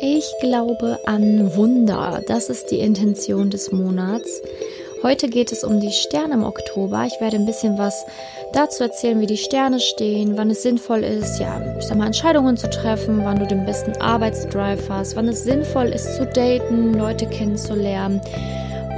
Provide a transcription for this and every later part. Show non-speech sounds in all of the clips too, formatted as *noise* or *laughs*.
Ich glaube an Wunder. Das ist die Intention des Monats. Heute geht es um die Sterne im Oktober. Ich werde ein bisschen was dazu erzählen, wie die Sterne stehen, wann es sinnvoll ist, ja, ich sag mal, Entscheidungen zu treffen, wann du den besten Arbeitsdrive hast, wann es sinnvoll ist zu daten, Leute kennenzulernen.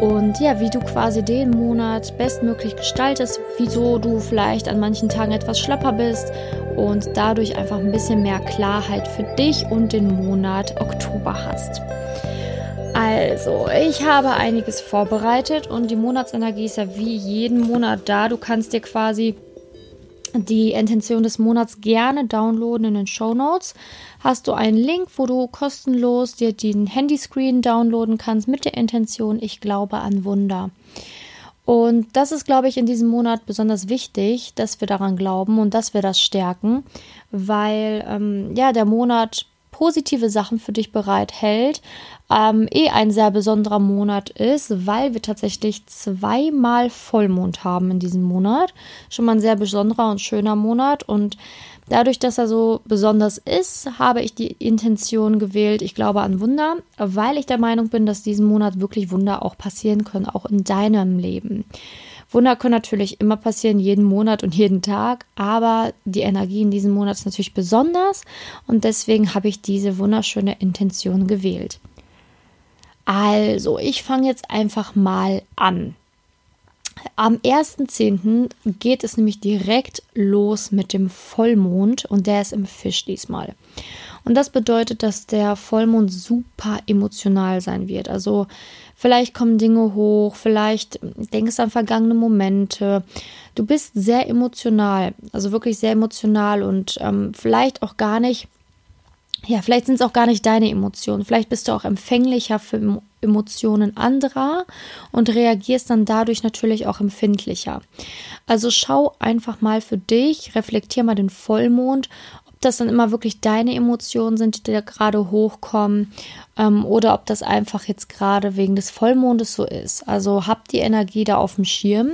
Und ja, wie du quasi den Monat bestmöglich gestaltest, wieso du vielleicht an manchen Tagen etwas schlapper bist und dadurch einfach ein bisschen mehr Klarheit für dich und den Monat Oktober hast. Also, ich habe einiges vorbereitet und die Monatsenergie ist ja wie jeden Monat da. Du kannst dir quasi die Intention des Monats gerne downloaden in den Show Notes. Hast du einen Link, wo du kostenlos dir den Handyscreen downloaden kannst mit der Intention, ich glaube an Wunder. Und das ist, glaube ich, in diesem Monat besonders wichtig, dass wir daran glauben und dass wir das stärken, weil ähm, ja der Monat positive Sachen für dich bereithält, ähm, eh ein sehr besonderer Monat ist, weil wir tatsächlich zweimal Vollmond haben in diesem Monat. Schon mal ein sehr besonderer und schöner Monat und dadurch, dass er so besonders ist, habe ich die Intention gewählt, ich glaube an Wunder, weil ich der Meinung bin, dass diesen Monat wirklich Wunder auch passieren können, auch in deinem Leben. Wunder können natürlich immer passieren, jeden Monat und jeden Tag, aber die Energie in diesem Monat ist natürlich besonders und deswegen habe ich diese wunderschöne Intention gewählt. Also, ich fange jetzt einfach mal an. Am 1.10. geht es nämlich direkt los mit dem Vollmond und der ist im Fisch diesmal. Und das bedeutet, dass der Vollmond super emotional sein wird. Also vielleicht kommen Dinge hoch, vielleicht denkst du an vergangene Momente. Du bist sehr emotional, also wirklich sehr emotional und ähm, vielleicht auch gar nicht ja, vielleicht sind es auch gar nicht deine Emotionen. Vielleicht bist du auch empfänglicher für Emotionen anderer und reagierst dann dadurch natürlich auch empfindlicher. Also schau einfach mal für dich, reflektier mal den Vollmond, das dann immer wirklich deine Emotionen sind, die da gerade hochkommen, ähm, oder ob das einfach jetzt gerade wegen des Vollmondes so ist. Also hab die Energie da auf dem Schirm.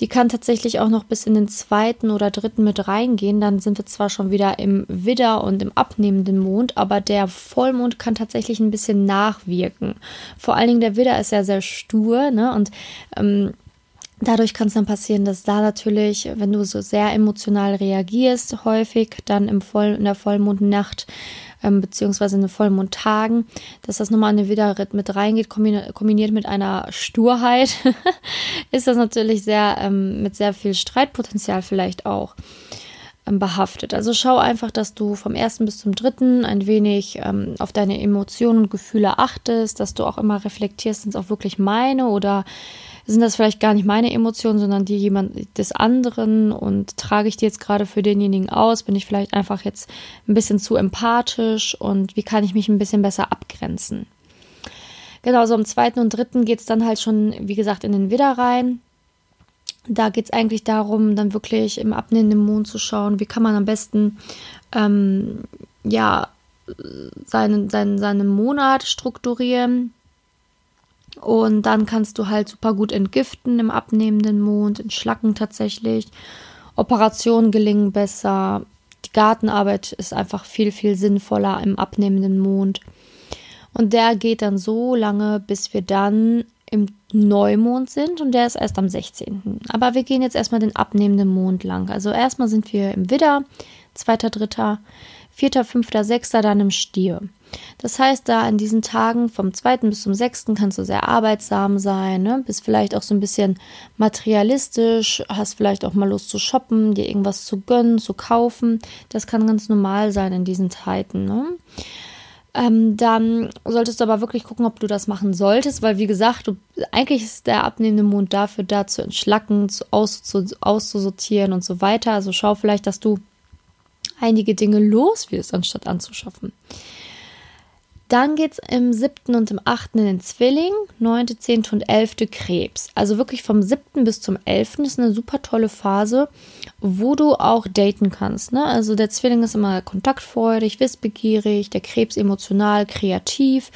Die kann tatsächlich auch noch bis in den zweiten oder dritten mit reingehen. Dann sind wir zwar schon wieder im Widder und im abnehmenden Mond, aber der Vollmond kann tatsächlich ein bisschen nachwirken. Vor allen Dingen der Widder ist ja sehr stur, ne? Und ähm, Dadurch kann es dann passieren, dass da natürlich, wenn du so sehr emotional reagierst, häufig dann im Voll, in der Vollmondnacht ähm, beziehungsweise in den Vollmondtagen, dass das nochmal in den Widerritt mit reingeht, kombiniert mit einer Sturheit, *laughs* ist das natürlich sehr ähm, mit sehr viel Streitpotenzial vielleicht auch behaftet. Also schau einfach, dass du vom ersten bis zum dritten ein wenig ähm, auf deine Emotionen und Gefühle achtest, dass du auch immer reflektierst, sind es auch wirklich meine oder sind das vielleicht gar nicht meine Emotionen, sondern die jemand des anderen und trage ich die jetzt gerade für denjenigen aus? Bin ich vielleicht einfach jetzt ein bisschen zu empathisch und wie kann ich mich ein bisschen besser abgrenzen? Genau, so im zweiten und dritten geht es dann halt schon, wie gesagt, in den Widder rein. Da geht es eigentlich darum, dann wirklich im abnehmenden Mond zu schauen, wie kann man am besten ähm, ja seinen, seinen, seinen Monat strukturieren, und dann kannst du halt super gut entgiften im abnehmenden Mond, entschlacken tatsächlich. Operationen gelingen besser. Die Gartenarbeit ist einfach viel, viel sinnvoller im abnehmenden Mond. Und der geht dann so lange, bis wir dann im Neumond sind und der ist erst am 16. Aber wir gehen jetzt erstmal den abnehmenden Mond lang. Also erstmal sind wir im Widder, zweiter, dritter, vierter, fünfter, sechster dann im Stier. Das heißt, da in diesen Tagen vom 2. bis zum 6. kannst du sehr arbeitsam sein, ne? bist vielleicht auch so ein bisschen materialistisch, hast vielleicht auch mal Lust zu shoppen, dir irgendwas zu gönnen, zu kaufen. Das kann ganz normal sein in diesen Zeiten. Ne? Ähm, dann solltest du aber wirklich gucken, ob du das machen solltest, weil wie gesagt, du, eigentlich ist der abnehmende Mond dafür da zu entschlacken, zu, aus, zu, auszusortieren und so weiter. Also schau vielleicht, dass du einige Dinge los wirst, anstatt anzuschaffen. Dann geht es im 7. und im 8. in den Zwilling, 9., 10. und 11. Krebs. Also wirklich vom 7. bis zum 11. ist eine super tolle Phase, wo du auch daten kannst. Ne? Also der Zwilling ist immer kontaktfreudig, wissbegierig, der Krebs emotional, kreativ.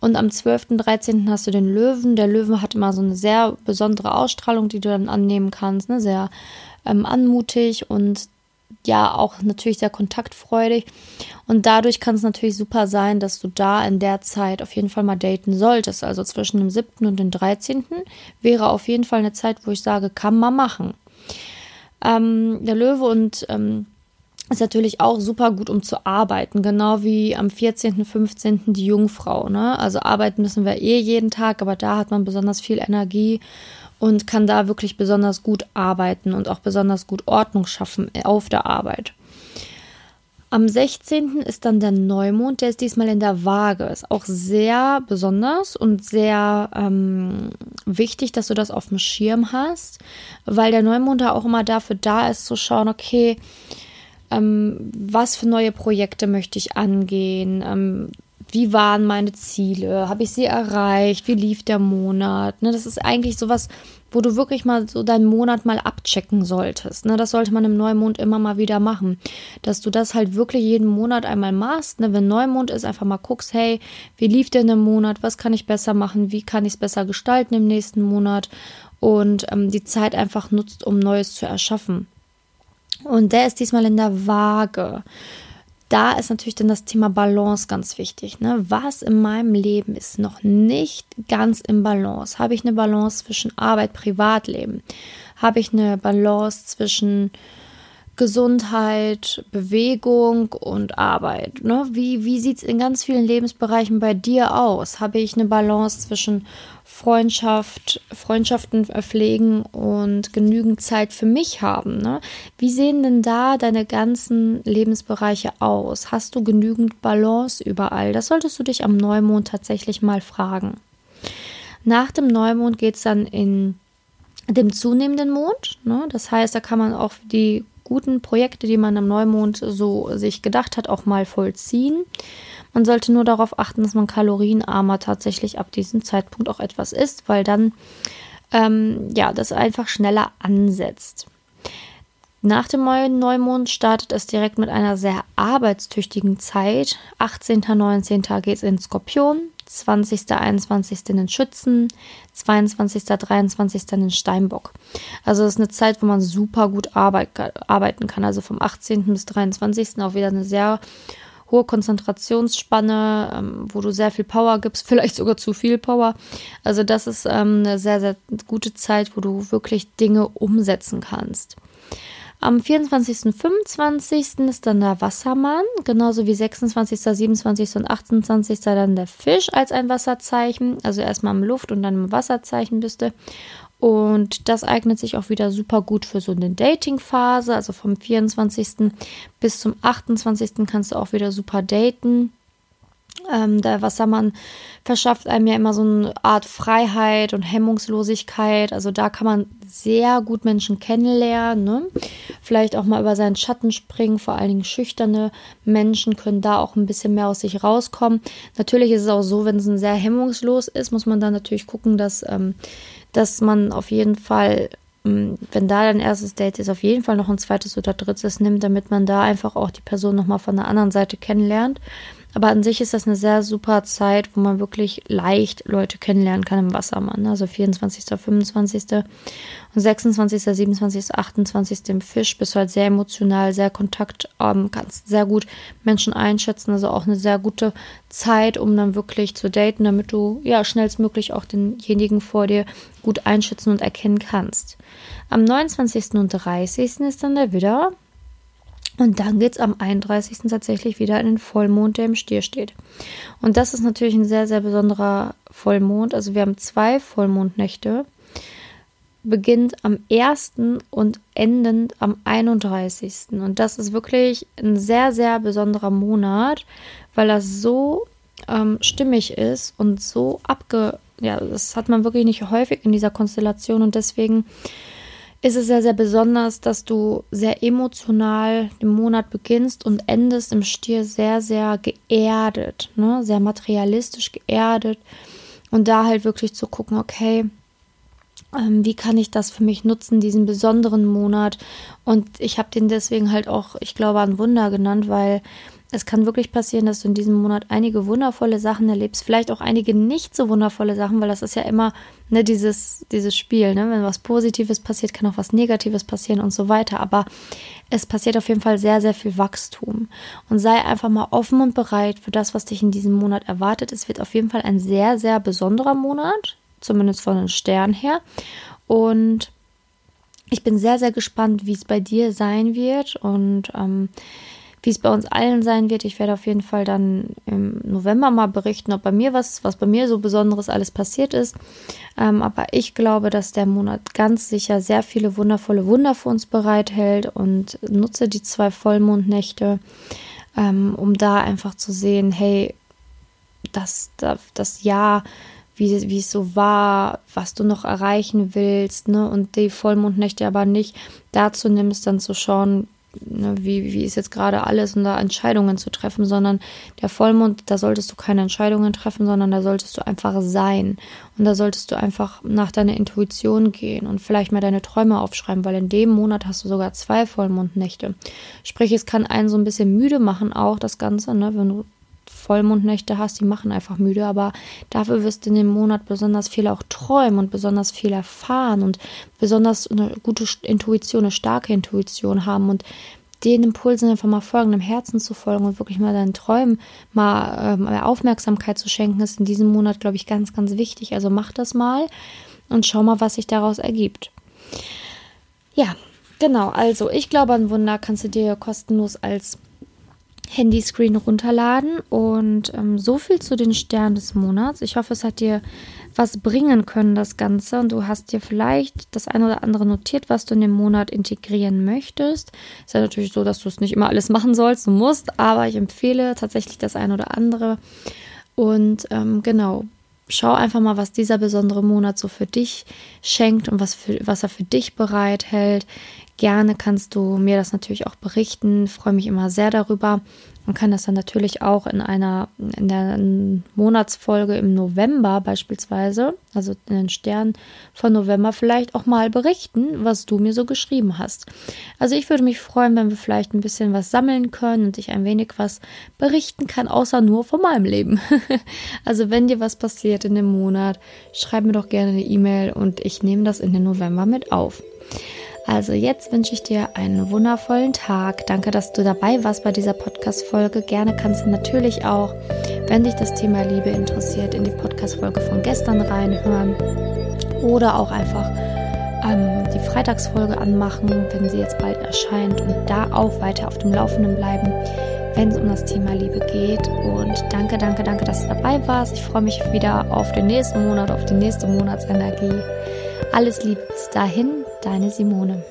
Und am 12. und 13. hast du den Löwen. Der Löwe hat immer so eine sehr besondere Ausstrahlung, die du dann annehmen kannst. Ne? Sehr ähm, anmutig und ja auch natürlich sehr kontaktfreudig. Und dadurch kann es natürlich super sein, dass du da in der Zeit auf jeden Fall mal daten solltest. Also zwischen dem 7. und dem 13. wäre auf jeden Fall eine Zeit, wo ich sage, kann man machen. Ähm, der Löwe und ähm, ist natürlich auch super gut, um zu arbeiten, genau wie am 14., 15. die Jungfrau. Ne? Also arbeiten müssen wir eh jeden Tag, aber da hat man besonders viel Energie und kann da wirklich besonders gut arbeiten und auch besonders gut Ordnung schaffen auf der Arbeit. Am 16. ist dann der Neumond, der ist diesmal in der Waage. Ist auch sehr besonders und sehr ähm, wichtig, dass du das auf dem Schirm hast, weil der Neumond da auch immer dafür da ist, zu schauen, okay, ähm, was für neue Projekte möchte ich angehen, ähm, wie waren meine Ziele, habe ich sie erreicht, wie lief der Monat. Ne, das ist eigentlich sowas, wo du wirklich mal so deinen Monat mal abchecken solltest. Ne, das sollte man im Neumond immer mal wieder machen, dass du das halt wirklich jeden Monat einmal machst. Ne, wenn Neumond ist, einfach mal guckst, hey, wie lief denn der Monat, was kann ich besser machen, wie kann ich es besser gestalten im nächsten Monat und ähm, die Zeit einfach nutzt, um Neues zu erschaffen. Und der ist diesmal in der Waage. Da ist natürlich dann das Thema Balance ganz wichtig. Ne? Was in meinem Leben ist noch nicht ganz im Balance? Habe ich eine Balance zwischen Arbeit, Privatleben? Habe ich eine Balance zwischen Gesundheit, Bewegung und Arbeit. Ne? Wie, wie sieht es in ganz vielen Lebensbereichen bei dir aus? Habe ich eine Balance zwischen Freundschaft, Freundschaften pflegen und genügend Zeit für mich haben? Ne? Wie sehen denn da deine ganzen Lebensbereiche aus? Hast du genügend Balance überall? Das solltest du dich am Neumond tatsächlich mal fragen. Nach dem Neumond geht es dann in dem zunehmenden Mond. Ne? Das heißt, da kann man auch die guten Projekte, die man am Neumond so sich gedacht hat, auch mal vollziehen. Man sollte nur darauf achten, dass man kalorienarmer tatsächlich ab diesem Zeitpunkt auch etwas isst, weil dann ähm, ja das einfach schneller ansetzt. Nach dem Neumond startet es direkt mit einer sehr arbeitstüchtigen Zeit. 18. 19. geht es in Skorpion, 20., 21. in Schützen, 22., 23. in Steinbock. Also das ist eine Zeit, wo man super gut arbeit, arbeiten kann. Also vom 18. bis 23. auch wieder eine sehr hohe Konzentrationsspanne, ähm, wo du sehr viel Power gibst, *laughs* vielleicht sogar zu viel Power. Also das ist ähm, eine sehr, sehr gute Zeit, wo du wirklich Dinge umsetzen kannst. Am 24., 25. ist dann der Wassermann, genauso wie 26., 27. und 28. dann der Fisch als ein Wasserzeichen. Also erstmal im Luft- und dann im Wasserzeichen bist du. Und das eignet sich auch wieder super gut für so eine Dating-Phase. Also vom 24. bis zum 28. kannst du auch wieder super daten. Ähm, der Wassermann verschafft einem ja immer so eine Art Freiheit und Hemmungslosigkeit. Also da kann man sehr gut Menschen kennenlernen. Ne? Vielleicht auch mal über seinen Schatten springen. Vor allen Dingen schüchterne Menschen können da auch ein bisschen mehr aus sich rauskommen. Natürlich ist es auch so, wenn es ein sehr hemmungslos ist, muss man dann natürlich gucken, dass, ähm, dass man auf jeden Fall ähm, wenn da dein erstes Date ist, auf jeden Fall noch ein zweites oder drittes nimmt, damit man da einfach auch die Person nochmal von der anderen Seite kennenlernt. Aber an sich ist das eine sehr super Zeit, wo man wirklich leicht Leute kennenlernen kann im Wassermann. Ne? Also 24., 25. und 26., 27., 28. im Fisch bist du halt sehr emotional, sehr Kontakt, ähm, kannst sehr gut Menschen einschätzen. Also auch eine sehr gute Zeit, um dann wirklich zu daten, damit du ja schnellstmöglich auch denjenigen vor dir gut einschätzen und erkennen kannst. Am 29. und 30. ist dann der Widder. Und dann geht es am 31. tatsächlich wieder in den Vollmond, der im Stier steht. Und das ist natürlich ein sehr, sehr besonderer Vollmond. Also wir haben zwei Vollmondnächte. Beginnt am 1. und endend am 31. Und das ist wirklich ein sehr, sehr besonderer Monat, weil das so ähm, stimmig ist und so abge... Ja, das hat man wirklich nicht häufig in dieser Konstellation und deswegen ist es sehr, sehr besonders, dass du sehr emotional den Monat beginnst und endest im Stier sehr, sehr geerdet, ne? sehr materialistisch geerdet. Und da halt wirklich zu gucken, okay, wie kann ich das für mich nutzen, diesen besonderen Monat? Und ich habe den deswegen halt auch, ich glaube, ein Wunder genannt, weil es kann wirklich passieren, dass du in diesem Monat einige wundervolle Sachen erlebst, vielleicht auch einige nicht so wundervolle Sachen, weil das ist ja immer ne, dieses, dieses Spiel. Ne? Wenn was Positives passiert, kann auch was Negatives passieren und so weiter. Aber es passiert auf jeden Fall sehr, sehr viel Wachstum. Und sei einfach mal offen und bereit für das, was dich in diesem Monat erwartet. Es wird auf jeden Fall ein sehr, sehr besonderer Monat, zumindest von den Sternen her. Und ich bin sehr, sehr gespannt, wie es bei dir sein wird und ähm, wie es bei uns allen sein wird. Ich werde auf jeden Fall dann im November mal berichten, ob bei mir was, was bei mir so Besonderes alles passiert ist. Ähm, aber ich glaube, dass der Monat ganz sicher sehr viele wundervolle Wunder für uns bereithält und nutze die zwei Vollmondnächte, ähm, um da einfach zu sehen, hey, das, das, das Jahr wie, wie es so war, was du noch erreichen willst, ne? Und die Vollmondnächte aber nicht dazu nimmst, dann zu schauen, ne, wie, wie ist jetzt gerade alles und da Entscheidungen zu treffen, sondern der Vollmond, da solltest du keine Entscheidungen treffen, sondern da solltest du einfach sein. Und da solltest du einfach nach deiner Intuition gehen und vielleicht mal deine Träume aufschreiben, weil in dem Monat hast du sogar zwei Vollmondnächte. Sprich, es kann einen so ein bisschen müde machen, auch das Ganze, ne? Wenn du Vollmondnächte hast, die machen einfach müde, aber dafür wirst du in dem Monat besonders viel auch träumen und besonders viel erfahren und besonders eine gute Intuition, eine starke Intuition haben und den Impulsen einfach mal folgen, dem Herzen zu folgen und wirklich mal deinen Träumen mal ähm, Aufmerksamkeit zu schenken, ist in diesem Monat, glaube ich, ganz, ganz wichtig. Also mach das mal und schau mal, was sich daraus ergibt. Ja, genau. Also ich glaube, ein Wunder kannst du dir kostenlos als Handyscreen runterladen. Und ähm, so viel zu den Sternen des Monats. Ich hoffe, es hat dir was bringen können, das Ganze. Und du hast dir vielleicht das eine oder andere notiert, was du in dem Monat integrieren möchtest. Ist ja natürlich so, dass du es nicht immer alles machen sollst, du musst, aber ich empfehle tatsächlich das eine oder andere. Und ähm, genau, schau einfach mal, was dieser besondere Monat so für dich schenkt und was, für, was er für dich bereithält. Gerne kannst du mir das natürlich auch berichten. Ich freue mich immer sehr darüber. Man kann das dann natürlich auch in einer, in der Monatsfolge im November beispielsweise, also in den Sternen von November, vielleicht auch mal berichten, was du mir so geschrieben hast. Also ich würde mich freuen, wenn wir vielleicht ein bisschen was sammeln können und ich ein wenig was berichten kann, außer nur von meinem Leben. *laughs* also wenn dir was passiert in dem Monat, schreib mir doch gerne eine E-Mail und ich nehme das in den November mit auf. Also jetzt wünsche ich dir einen wundervollen Tag. Danke, dass du dabei warst bei dieser Podcast-Folge. Gerne kannst du natürlich auch, wenn dich das Thema Liebe interessiert, in die Podcast-Folge von gestern reinhören oder auch einfach ähm, die Freitagsfolge anmachen, wenn sie jetzt bald erscheint und da auch weiter auf dem Laufenden bleiben, wenn es um das Thema Liebe geht. Und danke, danke, danke, dass du dabei warst. Ich freue mich wieder auf den nächsten Monat, auf die nächste Monatsenergie. Alles Liebe bis dahin, deine Simone.